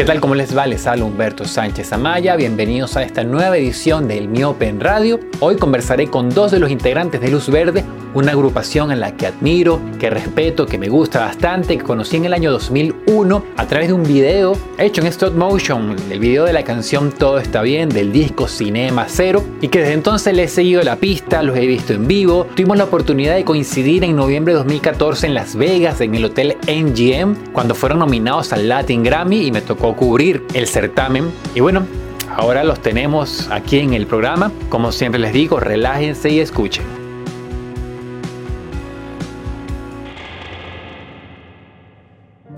¿Qué tal? ¿Cómo les va? Les habla Humberto Sánchez Amaya. Bienvenidos a esta nueva edición del Miope en Radio. Hoy conversaré con dos de los integrantes de Luz Verde, una agrupación en la que admiro, que respeto, que me gusta bastante, que conocí en el año 2001 a través de un video hecho en stop motion, el video de la canción Todo está bien del disco Cinema Cero y que desde entonces les he seguido la pista, los he visto en vivo. Tuvimos la oportunidad de coincidir en noviembre de 2014 en Las Vegas en el hotel NGM cuando fueron nominados al Latin Grammy y me tocó cubrir el certamen. Y bueno, ahora los tenemos aquí en el programa. Como siempre les digo, relájense y escuchen.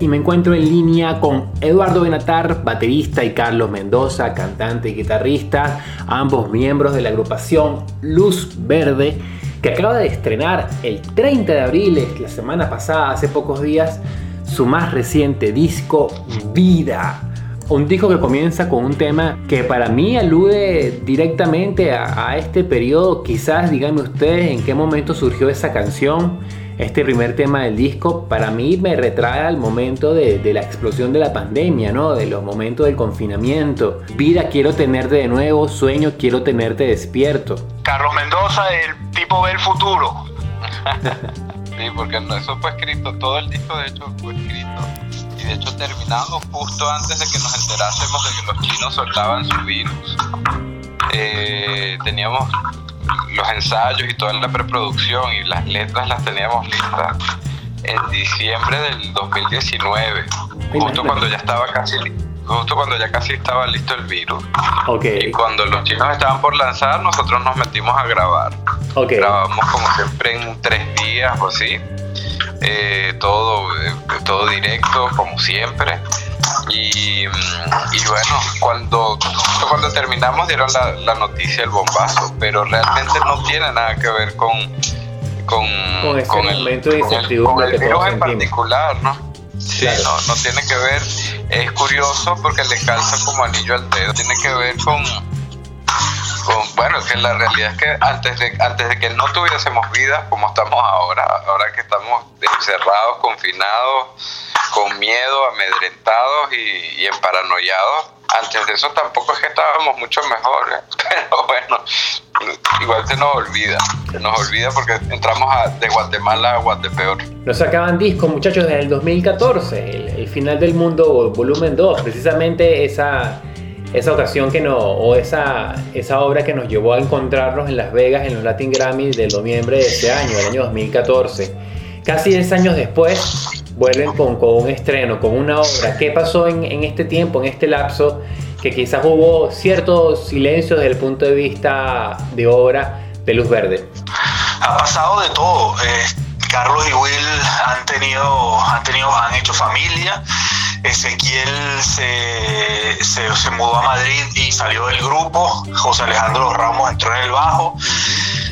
Y me encuentro en línea con Eduardo Benatar, baterista, y Carlos Mendoza, cantante y guitarrista, ambos miembros de la agrupación Luz Verde, que acaba de estrenar el 30 de abril, la semana pasada, hace pocos días, su más reciente disco, Vida. Un disco que comienza con un tema que para mí alude directamente a, este periodo. Quizás díganme ustedes en qué momento surgió esa canción. Este primer tema del disco para mí me retrae al momento de, la explosión de la pandemia, ¿no? De los momentos del confinamiento. Vida, quiero tenerte de nuevo, sueño, quiero tenerte despierto. Carlos Mendoza, el tipo ve el futuro. sí, porque eso fue escrito, todo el disco de hecho fue escrito y de hecho terminando justo antes de que nos enterásemos de que los chinos soltaban su virus. Eh, teníamos los ensayos y toda la preproducción y las letras las teníamos listas en diciembre del 2019, justo cuando ya estaba casi justo cuando ya casi estaba listo el virus. Y cuando los chinos estaban por lanzar, nosotros nos metimos a grabar. Grabamos como siempre en tres días o así. Eh, todo, eh, todo directo, como siempre. Y, bueno, cuando, cuando terminamos dieron la, noticia, el bombazo, pero realmente no tiene nada que ver con, con, con, el, momento de incertidumbre virus en particular, ¿no? Sí, no, no tiene que ver, es curioso porque le calza como anillo al dedo, tiene que ver con, bueno, que la realidad es que antes de, antes de que no tuviésemos vida como estamos ahora, ahora que estamos encerrados, confinados, con miedo, amedrentados y, y emparanoiados, antes de eso tampoco es que estábamos mucho mejor, pero bueno, igual se nos olvida, se nos olvida porque entramos de Guatemala a Guatepeor. Nos sacaban discos, muchachos, desde el 2014, el, el final del mundo, volumen 2, precisamente esa esa ocasión que no, o esa, esa obra que nos llevó a encontrarnos en Las Vegas en los Latin Grammy del noviembre de ese año, del año 2014. Casi 10 años después vuelven con, con, un estreno, con una obra. ¿Qué pasó en, en, este tiempo, en este lapso, que quizás hubo cierto silencio desde el punto de vista de obra de Luz Verde? Ha pasado de todo. Eh, Carlos y Will han tenido, han tenido, han hecho familia Ezequiel se, se, mudó a Madrid y salió del grupo. José Alejandro Ramos entró en el bajo.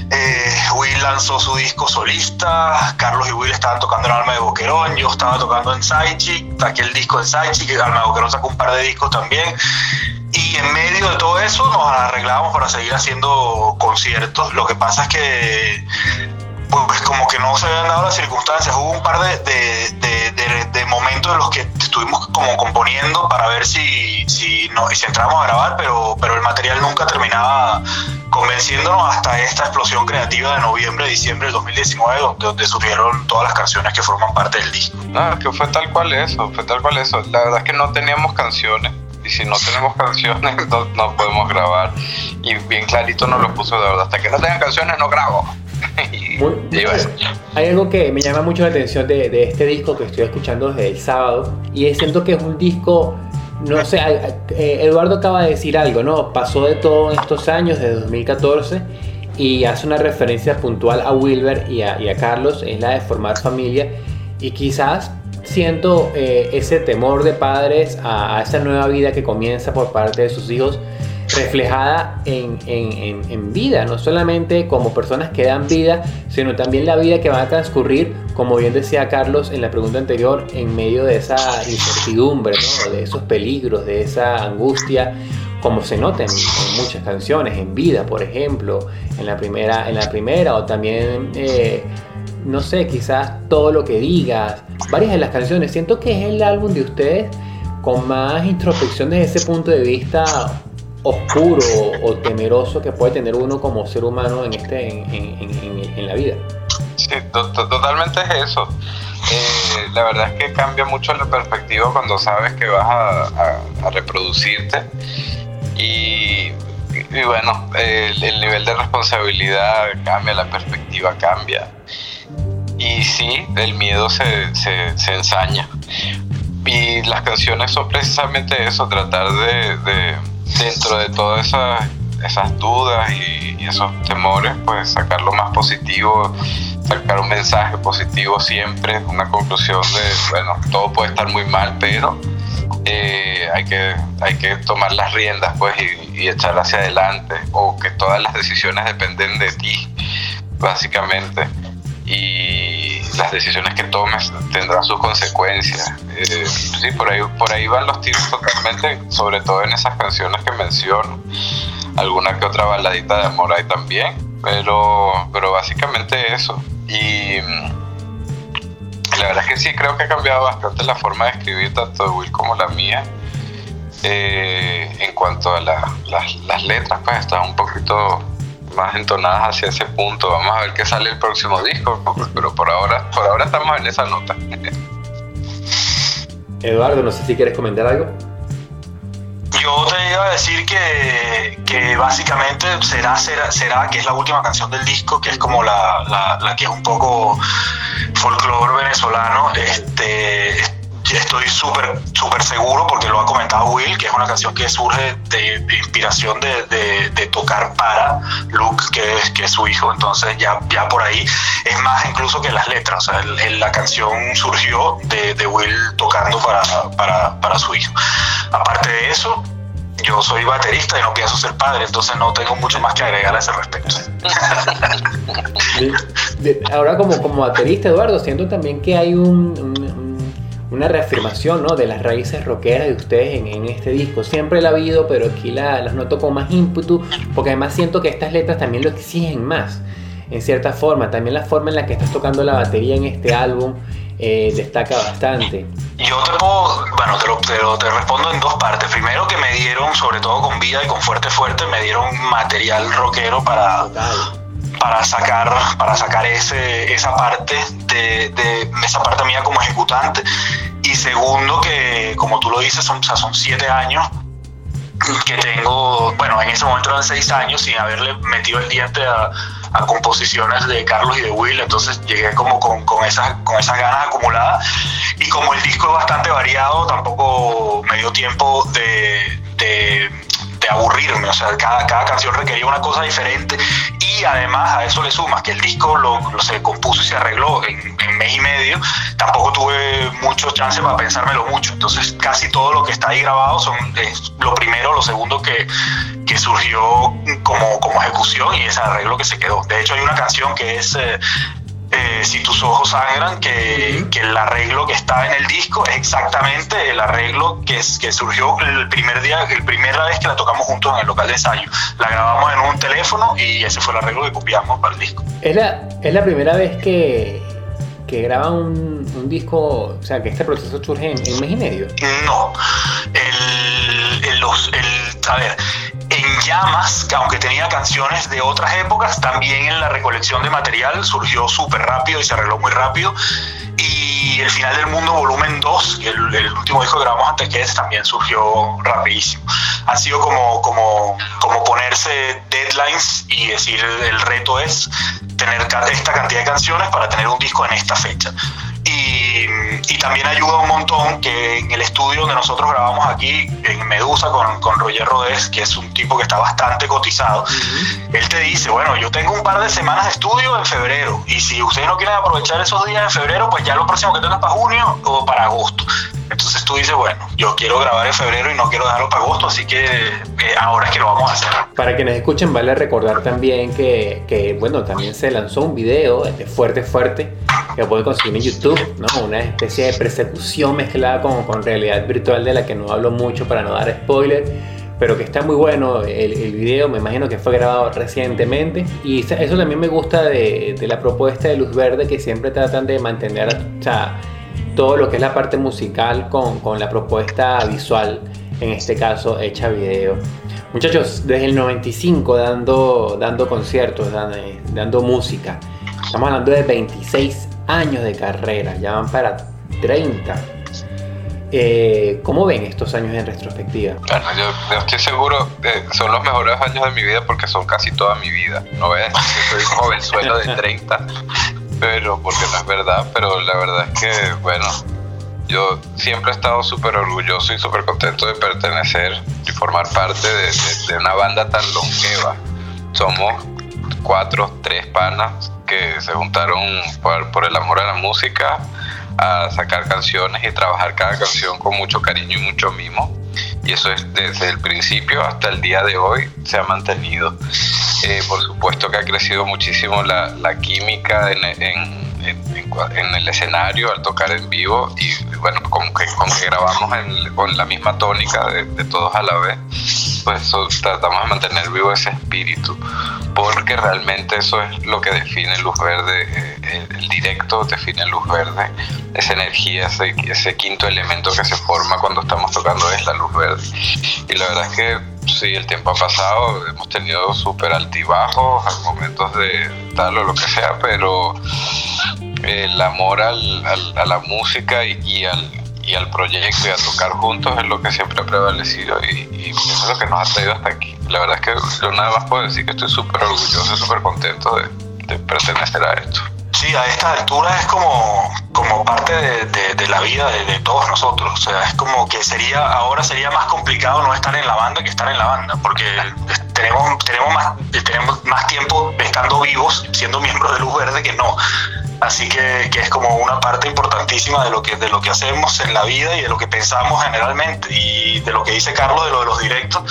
Eh, Will lanzó su disco solista. Carlos y Will estaban tocando en Alma de Boquerón. Yo estaba tocando en Saichi. Saqué el disco en Saichi. Alma de Boquerón sacó un par de discos también. Y en medio de todo eso nos arreglábamos para seguir haciendo conciertos. Lo que pasa es que pues como que no se habían dado las circunstancias. Hubo un par de, de, momentos en los que estuvimos como componiendo para ver si, si, no, si entramos a grabar, pero, pero el material nunca terminaba convenciéndonos hasta esta explosión creativa de noviembre, diciembre del 2019, donde, donde surgieron todas las canciones que forman parte del disco. No, que fue tal cual eso, fue tal cual eso. La verdad es que no teníamos canciones y si no tenemos canciones no, no podemos grabar. Y bien clarito nos lo puso de verdad, hasta que no tengan canciones no grabo. hay algo que me llama mucho la atención de, este disco que estoy escuchando desde el sábado y siento que es un disco, no sé, eh, Eduardo acaba de decir algo, ¿no? Pasó de todo en estos años, desde 2014 y hace una referencia puntual a Wilber y a, Carlos, es la de formar familia y quizás siento eh, ese temor de padres a, a esa nueva vida que comienza por parte de sus hijos reflejada en, en, vida, no solamente como personas que dan vida, sino también la vida que va a transcurrir, como bien decía Carlos en la pregunta anterior, en medio de esa incertidumbre, de esos peligros, de esa angustia, como se nota en, muchas canciones, en vida, por ejemplo, en la primera, en la primera o también... Eh, no sé, quizás todo lo que digas, varias de las canciones, siento que es el álbum de ustedes con más introspección desde ese punto de vista oscuro o temeroso que puede tener uno como ser humano en, este, en, la vida. Sí, totalmente es eso. Eh, la verdad es que cambia mucho la perspectiva cuando sabes que vas a, reproducirte y, bueno, el, nivel de responsabilidad cambia, la perspectiva cambia y sí, el miedo se, se, ensaña. Y las canciones son precisamente eso, tratar de dentro de todas esas, dudas y, esos temores, pues sacar lo más positivo, sacar un mensaje positivo siempre, una conclusión de, bueno, todo puede estar muy mal, pero eh, hay, que, hay que tomar las riendas pues y, y echar hacia adelante, o que todas las decisiones dependen de ti, básicamente. Y las decisiones que tomes tendrán sus consecuencias. Eh, sí, por ahí, por ahí van los tiros totalmente, sobre todo en esas canciones que menciono. Alguna que otra baladita de amor hay también, pero, pero básicamente eso. Y mm, la verdad es que sí, creo que ha cambiado bastante la forma de escribir tanto de Will como la mía. Eh, en cuanto a las letras, pues están un poquito más entonadas hacia ese punto. Vamos a ver qué sale el próximo disco, pero por ahora, por ahora estamos en esa nota. Eduardo, no sé si quieres comentar algo. Yo te iba a decir que, que básicamente será, será, será, que es la última canción del disco, que es como la, la, la que es un poco folclore venezolano. Este, estoy súper súper seguro porque lo ha comentado Will, que es una canción que surge de, inspiración de, de, tocar para Luke, que es, que es su hijo, entonces ya, ya por ahí es más incluso que las letras, o sea, la canción surgió de, Will tocando para, para, para su hijo. Aparte de eso, yo soy baterista y no pienso ser padre, entonces no tengo mucho más que agregar a ese respecto. Ahora como, como baterista, Eduardo, siento también que hay un una reafirmación ¿no? de las raíces rockeras de ustedes en, este disco. Siempre la ha habido, pero aquí la, las noto con más ímpetu, porque además siento que estas letras también lo exigen más, en cierta forma. También la forma en la que estás tocando la batería en este álbum eh, destaca bastante. Yo te puedo, bueno, te lo, te, respondo en dos partes. Primero que me dieron, sobre todo con Vida y con Fuerte Fuerte, me dieron material rockero para... para sacar para sacar ese esa parte de, de, esa parte mía como ejecutante segundo, que como tú lo dices, son, son siete años que tengo, bueno, en ese momento eran seis años sin haberle metido el diente a, composiciones de Carlos y de Will, entonces llegué como con, con, esas, con esas ganas acumuladas. Y como el disco es bastante variado, tampoco me dio tiempo de, de de aburrirme, o sea, cada, cada canción requería una cosa diferente además a eso le sumas que el disco lo, se compuso y se arregló en, mes y medio, tampoco tuve mucho chance para pensármelo mucho, entonces casi todo lo que está ahí grabado son es lo primero, lo segundo que, que surgió como, como ejecución y ese arreglo que se quedó. De hecho hay una canción que es eh, eh, si tus ojos sangran, que, que, el arreglo que está en el disco es exactamente el arreglo que, es, que surgió el primer día, el primera vez que la tocamos juntos en el local de ensayo. La grabamos en un teléfono y ese fue el arreglo que copiamos para el disco. Es la, es la primera vez que, que graban un, un, disco, o sea, que este proceso surge en, en mes y medio. No, el, el, los, el, a ver, en Llamas, que aunque tenía canciones de otras épocas, también en la recolección de material surgió súper rápido y se arregló muy rápido. Y El Final del Mundo, volumen 2, el, el último disco que grabamos antes que ese, también surgió rapidísimo. Ha sido como, como, como ponerse deadlines y decir el reto es tener esta cantidad de canciones para tener un disco en esta fecha. Y, y, también ayuda un montón que en el estudio donde nosotros grabamos aquí, en Medusa, con, con Roger Rodés, que es un tipo que está bastante cotizado, él te dice, bueno, yo tengo un par de semanas de estudio en febrero, y si ustedes no quieren aprovechar esos días en febrero, pues ya lo próximo que tengo es para junio o para agosto. Entonces tú dices, bueno, yo quiero grabar en febrero y no quiero dejarlo para agosto, así que eh, ahora es que lo vamos a hacer. Para quienes escuchen, vale recordar también que, que bueno, también se lanzó un video este, fuerte, fuerte, que puede conseguir en YouTube, ¿no? Una especie de persecución mezclada con, con realidad virtual de la que no hablo mucho para no dar spoiler pero que está muy bueno el, el, video, me imagino que fue grabado recientemente y eso también me gusta de, de, la propuesta de Luz Verde que siempre tratan de mantener, o sea, todo lo que es la parte musical con, con la propuesta visual, en este caso hecha video. Muchachos, desde el 95 dando, dando conciertos, dando, dando música. Estamos hablando de 26 años de carrera, ya van para 30. Eh, ¿Cómo ven estos años en retrospectiva? Bueno, yo, estoy seguro que son los mejores años de mi vida porque son casi toda mi vida. No que soy un jovenzuelo de 30, pero porque no es verdad, pero la verdad es que, bueno, yo siempre he estado súper orgulloso y súper contento de pertenecer y formar parte de, una banda tan longeva. Somos cuatro, tres panas que se juntaron por, el amor a la música, a sacar canciones y trabajar cada canción con mucho cariño y mucho mimo. Y eso es desde el principio hasta el día de hoy se ha mantenido. Eh, por supuesto que ha crecido muchísimo la, química en, en, el escenario al tocar en vivo y bueno, como que, como que grabamos con la misma tónica de, todos a la vez, pues tratamos de mantener vivo ese espíritu, porque realmente eso es lo que define Luz Verde, eh, el, directo define Luz Verde, esa energía, ese, quinto elemento que se forma cuando estamos tocando es la luz verde. Y la verdad es que sí, el tiempo ha pasado, hemos tenido súper altibajos, momentos de tal o lo que sea, pero el amor al, a la música y, al, y al proyecto y a tocar juntos es lo que siempre ha prevalecido y, eso es lo que nos ha traído hasta aquí. La verdad es que yo nada más puedo decir que estoy súper orgulloso y súper contento de, de pertenecer a esto. Sí, a esta altura es como, como parte de, la vida de, todos nosotros. O sea, es como que sería, ahora sería más complicado no estar en la banda que estar en la banda, porque tenemos, tenemos, más, tenemos más tiempo estando vivos, siendo miembros de Luz Verde, que no. Así que, es como una parte importantísima de lo, que, de lo que hacemos en la vida y de lo que pensamos generalmente. Y de lo que dice Carlos de lo de los directos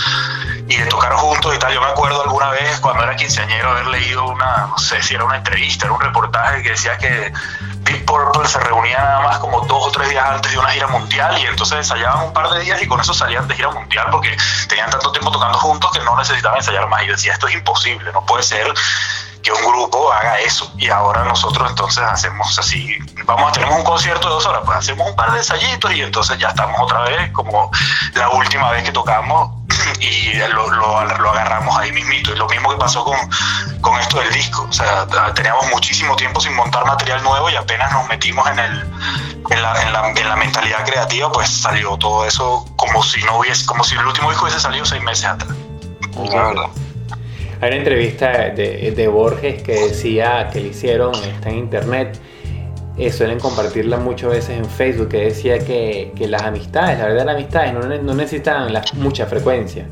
y de tocar juntos y tal. Yo me acuerdo alguna vez cuando era quinceañero haber leído una, no sé si era una entrevista, era un reportaje que decía que Deep Purple se reunía nada más como dos o tres días antes de una gira mundial y entonces ensayaban un par de días y con eso salían de gira mundial porque tenían tanto tiempo tocando juntos que no necesitaban ensayar más. Y decía, esto es imposible, no puede ser que un grupo haga eso. Y ahora nosotros entonces hacemos así, vamos a tener un concierto de dos horas, pues hacemos un par de ensayitos y entonces ya estamos otra vez como la última vez que tocamos y lo, lo, agarramos ahí mismito. Y lo mismo que pasó con, con esto del disco. O sea, teníamos muchísimo tiempo sin montar material nuevo y apenas nos metimos en, el, en, la, en, la, en la mentalidad creativa, pues salió todo eso como si no hubiese, como si el último disco hubiese salido seis meses atrás. La verdad. Hay una entrevista de, de, Borges que decía que le hicieron, está en internet, eh, suelen compartirla muchas veces en Facebook, que decía que, que las amistades, la verdad las amistades no, no necesitan la, mucha frecuencia,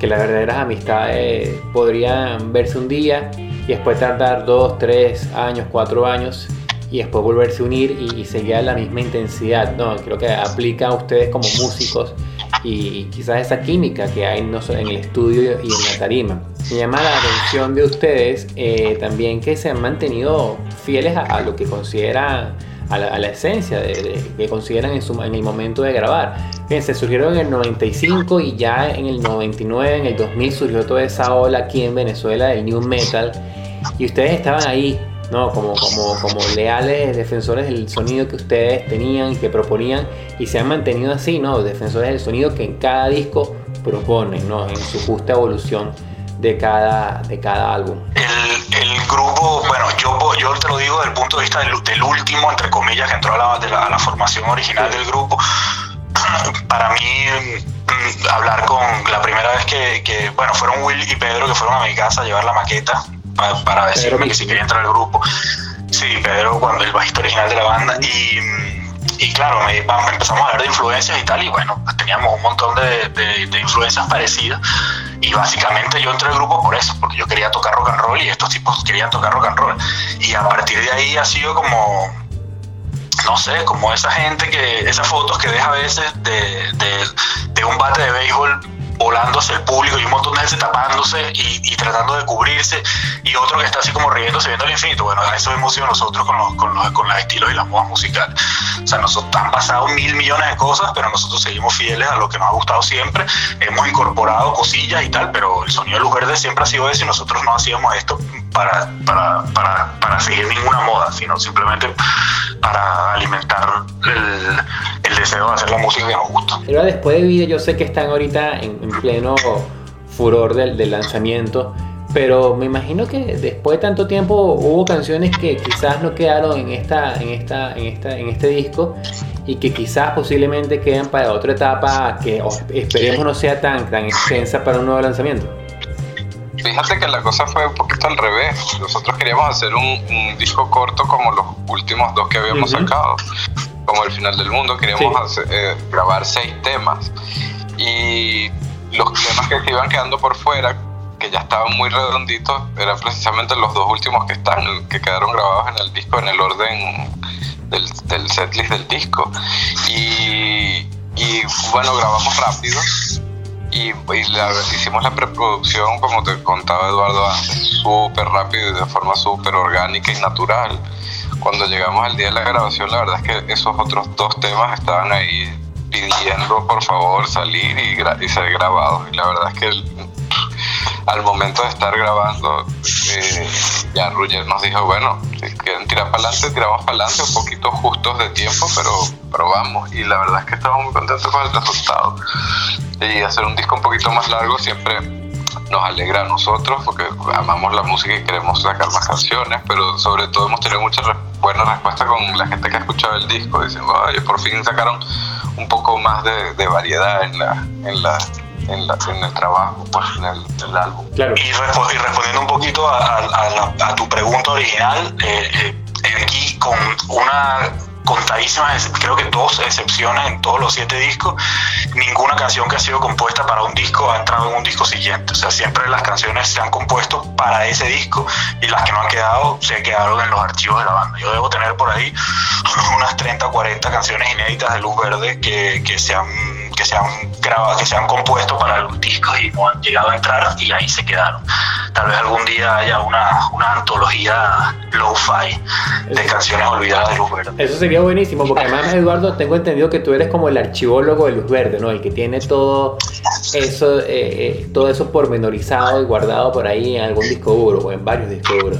que las verdaderas amistades podrían verse un día y después tardar dos, tres años, cuatro años y después volverse a unir y, y la misma intensidad. No, creo que aplica a ustedes como músicos y quizás esa química que hay en el estudio y en la tarima. Me llama la atención de ustedes eh, también que se han mantenido fieles a, lo que consideran, a la, esencia de, que consideran en, su, en, el momento de grabar. Fíjense, surgieron en el 95 y ya en el 99, en el 2000 surgió toda esa ola aquí en Venezuela del New Metal y ustedes estaban ahí ¿no? Como, como, como leales defensores del sonido que ustedes tenían y que proponían y se han mantenido así, ¿no? Defensores del sonido que en cada disco proponen, ¿no? En su justa evolución de cada, de cada álbum. El, el grupo, bueno, yo, yo te lo digo desde el punto de vista del, último, entre comillas, que entró a la, la, formación original del grupo. Para mí, mm, hablar con la primera vez que, que, bueno, fueron Will y Pedro que fueron a mi casa a llevar la maqueta para, decirme que si quería entrar al grupo. Sí, Pedro, cuando el bajista original de la banda. Y, y claro, me, empezamos a hablar de influencias y tal, y bueno, pues teníamos un montón de, de, influencias parecidas. Y básicamente yo entré al grupo por eso, porque yo quería tocar rock and roll y estos tipos querían tocar rock and roll. Y a partir de ahí ha sido como, no sé, como esa gente que, esas fotos que deja a veces de, de, de un bate de béisbol volando hacia el público y un montón de gente tapándose y, tratando de cubrirse y otro que está así como riéndose viendo el infinito. Bueno, eso hemos sido nosotros con los, con los, con los estilos y las modas musicales. O sea, nosotros han pasado mil millones de cosas, pero nosotros seguimos fieles a lo que nos ha gustado siempre. Hemos incorporado cosillas y tal, pero el sonido de luz verde siempre ha sido eso y nosotros no hacíamos esto para, para, para, para seguir ninguna moda, sino simplemente para alimentar el deseo de hacer la música que nos gusta. Pero después de vida, yo sé que están ahorita en, pleno furor del, del, lanzamiento, pero me imagino que después de tanto tiempo hubo canciones que quizás no quedaron en esta, en esta, en esta, en este disco y que quizás posiblemente queden para otra etapa que esperemos no sea tan, tan extensa para un nuevo lanzamiento. Fíjate que la cosa fue un poquito al revés. Nosotros queríamos hacer un, disco corto como los últimos dos que habíamos sacado, como El Final del Mundo. Queríamos eh, grabar seis temas. Y los temas que se iban quedando por fuera, que ya estaban muy redonditos, eran precisamente los dos últimos que están, que quedaron grabados en el disco en el orden del, del setlist del disco. Y, y bueno, grabamos rápido y, hicimos la preproducción, como te contaba Eduardo antes, súper rápido y de forma súper orgánica y natural. Cuando llegamos al día de la grabación, la verdad es que esos otros dos temas estaban ahí pidiendo por favor salir y, ser grabados. Y la verdad es que al momento de estar grabando, eh, ya Ruger nos dijo, bueno, si quieren tirar para adelante, tiramos para adelante, un poquito justos de tiempo, pero, vamos. Y la verdad es que estamos muy contentos con el resultado. Y hacer un disco un poquito más largo siempre nos alegra a nosotros porque amamos la música y queremos sacar más canciones, pero sobre todo hemos tenido muchas buenas respuestas con la gente que ha escuchado el disco, diciendo, oye, por fin sacaron un poco más de, variedad en la, en la en, el trabajo, pues, en el, álbum. Claro. Y, respondiendo un poquito a, tu pregunta original, eh, eh, aquí con una contadísimas, creo que dos excepciones en todos los siete discos, ninguna canción que ha sido compuesta para un disco ha entrado en un disco siguiente. O sea, siempre las canciones se han compuesto para ese disco y las que no han quedado se quedaron en los archivos de la banda. Yo debo tener por ahí unas 30 o 40 canciones inéditas de Luz Verde que, que se han que se han grabado, que se han compuesto para los discos y no han llegado a entrar y ahí se quedaron. Tal vez algún día haya una, una antología lo-fi de canciones olvidadas de Luz Verde. Eso sería buenísimo, porque además, Eduardo, tengo entendido que tú eres como el archivólogo de Luz Verde, ¿no? El que tiene todo eso, eh, eh, todo eso pormenorizado y guardado por ahí en algún disco duro o en varios discos duros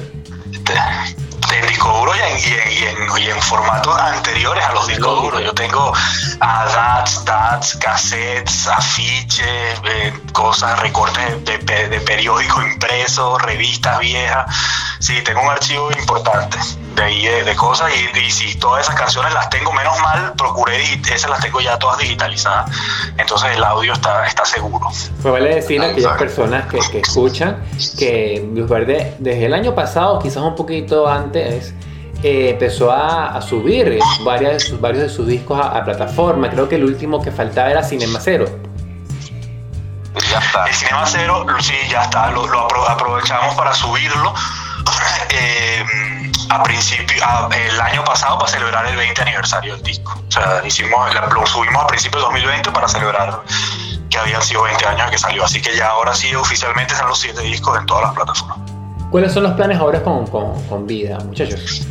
disco duro y en, y, en, formatos anteriores a los discos duros. Yo tengo DATs, DATs, cassettes, afiches, eh, cosas, recortes de, de, periódicos impresos, revistas viejas. Sí, tengo un archivo importante de ahí de, cosas y, y, si todas esas canciones las tengo, menos mal, procuré y esas las tengo ya todas digitalizadas. Entonces el audio está, está seguro. Me vale decir a aquellas personas que, que escuchan que Luz Verde desde el año pasado, quizás un poquito antes, eh, empezó a, subir varios de, sus, varios de sus discos a, plataforma. Creo que el último que faltaba era Cinema Cero. Ya está. El Cinema Cero, sí, ya está. Lo, aprovechamos para subirlo. Eh, a principio, el año pasado para celebrar el 20 aniversario del disco. O sea, hicimos, lo subimos a principios de 2020 para celebrar que habían sido 20 años que salió. Así que ya ahora sí oficialmente están los 7 discos en todas las plataformas. ¿Cuáles son los planes ahora con, con, con vida, muchachos?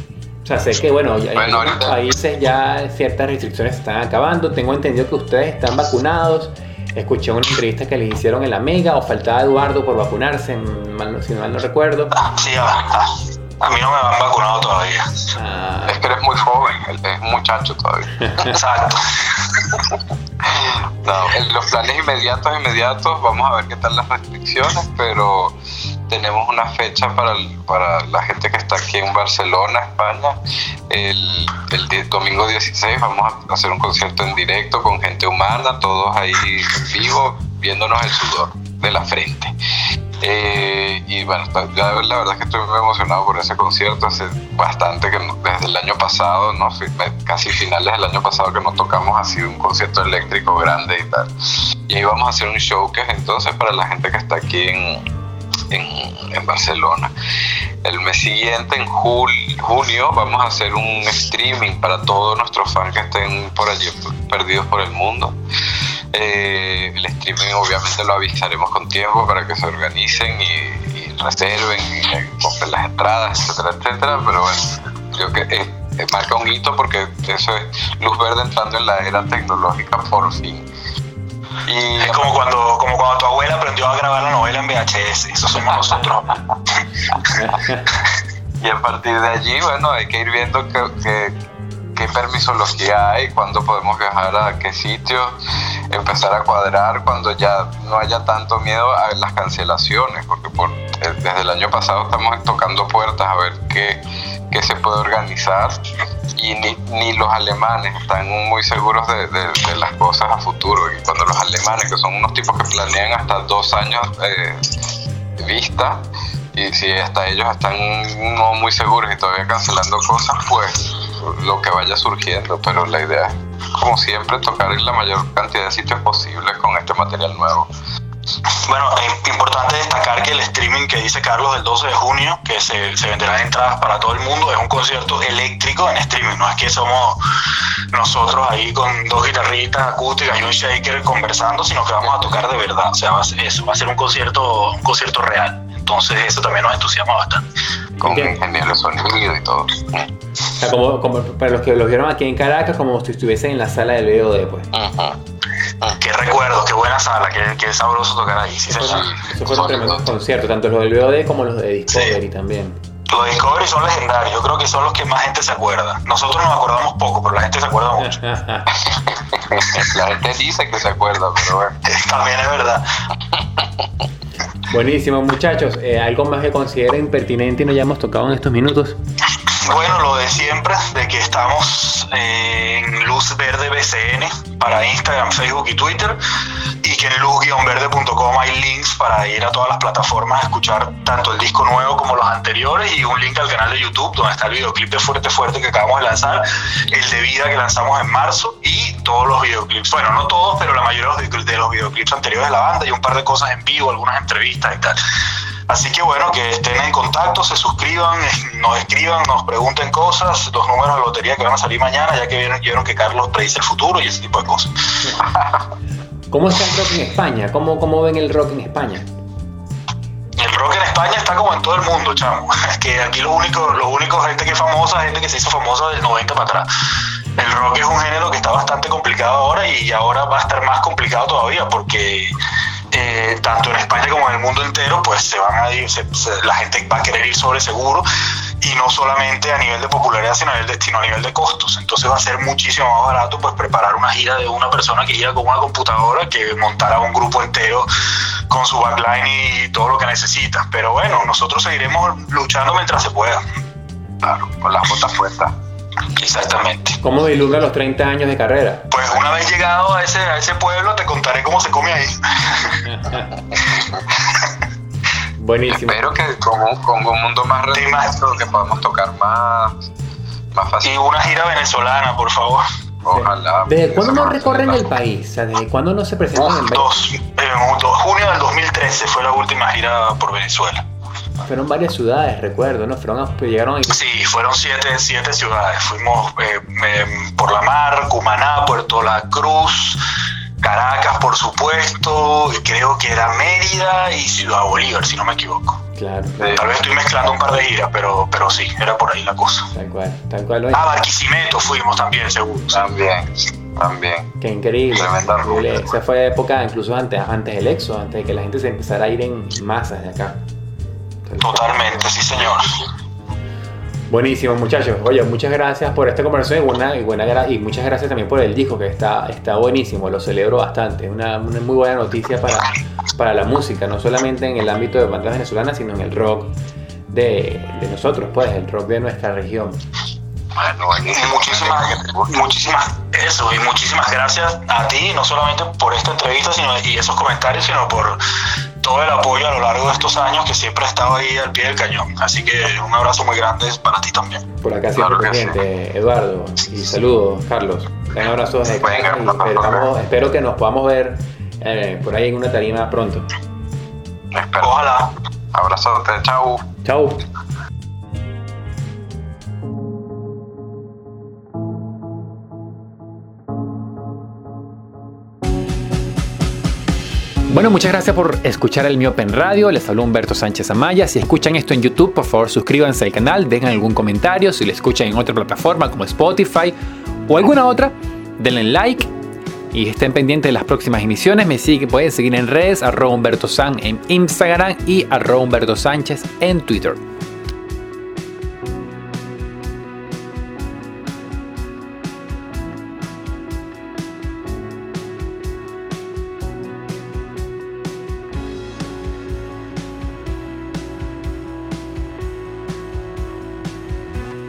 O sea, sé que, bueno, ya en algunos países ya ciertas restricciones están acabando. Tengo entendido que ustedes están vacunados. Escuché una entrevista que les hicieron en la Mega o faltaba Eduardo por vacunarse, si mal no recuerdo. Sí, a, mí no me han vacunado todavía. Ah. Es que eres muy joven, es muchacho todavía. Exacto. no, los planes inmediatos, inmediatos, vamos a ver qué tal las restricciones, pero tenemos una fecha para, para la gente que está aquí en Barcelona, España. El, el, domingo 16 vamos a hacer un concierto en directo con gente humana, todos ahí en vivo, viéndonos el sudor de la frente. Eh, y bueno, la verdad es que estoy muy emocionado por ese concierto. Hace bastante que desde el año pasado, ¿no? casi finales del año pasado que nos tocamos así un concierto eléctrico grande y tal. Y ahí vamos a hacer un show que es entonces para la gente que está aquí en, en, Barcelona. El mes siguiente, en junio, vamos a hacer un streaming para todos nuestros fans que estén por allí perdidos por el mundo. Eh, el streaming obviamente lo avisaremos con tiempo para que se organicen y, reserven, y compren las entradas, etcétera, etcétera. Pero bueno, creo que es, marca un hito porque eso es luz verde entrando en la era tecnológica por fin. Y es como cuando, como cuando tu abuela aprendió a grabar la novela en VHS, eso somos nosotros. y a partir de allí, bueno, hay que ir viendo que qué permisología hay, cuándo podemos viajar a qué sitio, empezar a cuadrar cuando ya no haya tanto miedo a las cancelaciones, porque por, desde el año pasado estamos tocando puertas a ver qué, qué se puede organizar y ni, ni, los alemanes están muy seguros de, de, las cosas a futuro. Y cuando los alemanes, que son unos tipos que planean hasta dos años eh, vista, y si hasta ellos están no muy seguros y todavía cancelando cosas, pues lo que vaya surgiendo, pero la idea es, como siempre, tocar en la mayor cantidad de sitios posibles con este material nuevo. Bueno, es importante destacar que el streaming que dice Carlos del 12 de junio, que se, se venderán entradas para todo el mundo, es un concierto eléctrico en streaming. No es que somos nosotros ahí con dos guitarritas acústicas y un shaker conversando, sino que vamos a tocar de verdad. O sea, va a ser, eso, va a ser un concierto, un concierto real. Entonces eso también nos entusiasma bastante. Con ingeniero sonido y todo. como, como, para los que lo vieron aquí en Caracas, como si estuviesen en la sala del VOD, pues. Qué recuerdo, qué buena sala, qué, qué sabroso tocar ahí. Sí, eso fue un tremendo concierto, tanto los del VOD como los de Discovery también. Los de Discovery son legendarios, yo creo que son los que más gente se acuerda. Nosotros nos acordamos poco, pero la gente se acuerda mucho. la gente dice que se acuerda, pero bueno. También es verdad. Buenísimo, muchachos. Eh, ¿Algo más que consideren pertinente y no hayamos tocado en estos minutos? Bueno, lo de siempre, de que estamos eh, en Luz Verde BCN para Instagram, Facebook y Twitter, y que en luz-verde.com hay links para ir a todas las plataformas a escuchar tanto el disco nuevo como los anteriores y un link al canal de YouTube donde está el videoclip de Fuerte Fuerte que acabamos de lanzar, el de Vida que lanzamos en marzo y todos los videoclips. Bueno, no todos, pero la mayoría de los videoclips anteriores de la banda y un par de cosas en vivo, algunas entrevistas y tal. Así que bueno, que estén en contacto, se suscriban, nos escriban, nos pregunten cosas, los números de lotería que van a salir mañana, ya que vieron, que Carlos predice el futuro y ese tipo de cosas. ¿Cómo está el rock en España? ¿Cómo, cómo ven el rock en España? El rock en España está como en todo el mundo, chamo. que aquí lo único, lo único gente que es famosa, gente que se hizo famosa del 90 para atrás. El rock es un género que está bastante complicado ahora y ahora va a estar más complicado todavía porque eh, tanto en España como en el mundo entero, pues se van a ir, la gente va a querer ir sobre seguro y no solamente a nivel de popularidad, sino a nivel de, a nivel de costos. Entonces va a ser muchísimo más barato pues preparar una gira de una persona que gira con una computadora que montar a un grupo entero con su backline y todo lo que necesita. Pero bueno, nosotros seguiremos luchando mientras se pueda. Claro, con las botas puestas. Exactamente. ¿Cómo vislumbra los 30 años de carrera? Pues una vez llegado a ese, a ese pueblo te contaré cómo se come ahí. Buenísimo. Espero que con, un mundo más reducido, que podamos tocar más, más fácil. Y una gira venezolana, por favor. Ojalá. ¿Desde cuándo no recorren el país? ¿Desde cuándo no se presentan en dos, junio del 2013 fue la última gira por Venezuela. Fueron varias ciudades, recuerdo, ¿no? Fueron a, llegaron a... Sí, fueron siete, siete ciudades. Fuimos eh, por la mar, Cumaná, Puerto La Cruz, Caracas, por supuesto, creo que era Mérida y Ciudad Bolívar, si no me equivoco. Claro. Tal vez estoy mezclando un par de giras, pero, pero sí, era por ahí la cosa. Tal cual, tal cual. Ah, Barquisimeto fuimos también, seguro. También, también. Qué increíble. increíble. Esa fue época incluso antes, antes del EXO, antes de que la gente se empezara a ir en masas de acá. Totalmente, sí señor. Buenísimo, muchachos. Oye, muchas gracias por esta conversación y, buena, y, buena, y muchas gracias también por el disco que está, está buenísimo. Lo celebro bastante. Es una, muy buena noticia para, para la música, no solamente en el ámbito de bandas venezolanas, sino en el rock de, de nosotros, pues, el rock de nuestra región. Bueno, muchísimas, muchísimas, eso, y muchísimas gracias a ti, no solamente por esta entrevista sino, y esos comentarios, sino por todo el apoyo a lo largo de estos años que siempre he estado ahí al pie del cañón. Así que un abrazo muy grande para ti también. Por acá siempre presente, Eduardo. Y saludos, Carlos. Un abrazo desde acá y espero que nos podamos ver eh, por ahí en una tarima pronto. Ojalá. Abrazote, chau. Chau. Bueno, muchas gracias por escuchar el Miopen Radio. Les habló Humberto Sánchez Amaya. Si escuchan esto en YouTube, por favor suscríbanse al canal, dejen algún comentario. Si lo escuchan en otra plataforma como Spotify o alguna otra, denle like y estén pendientes de las próximas emisiones. Me sigue, pueden seguir en redes, arroba Humberto San en Instagram y arroba Humberto Sánchez en Twitter.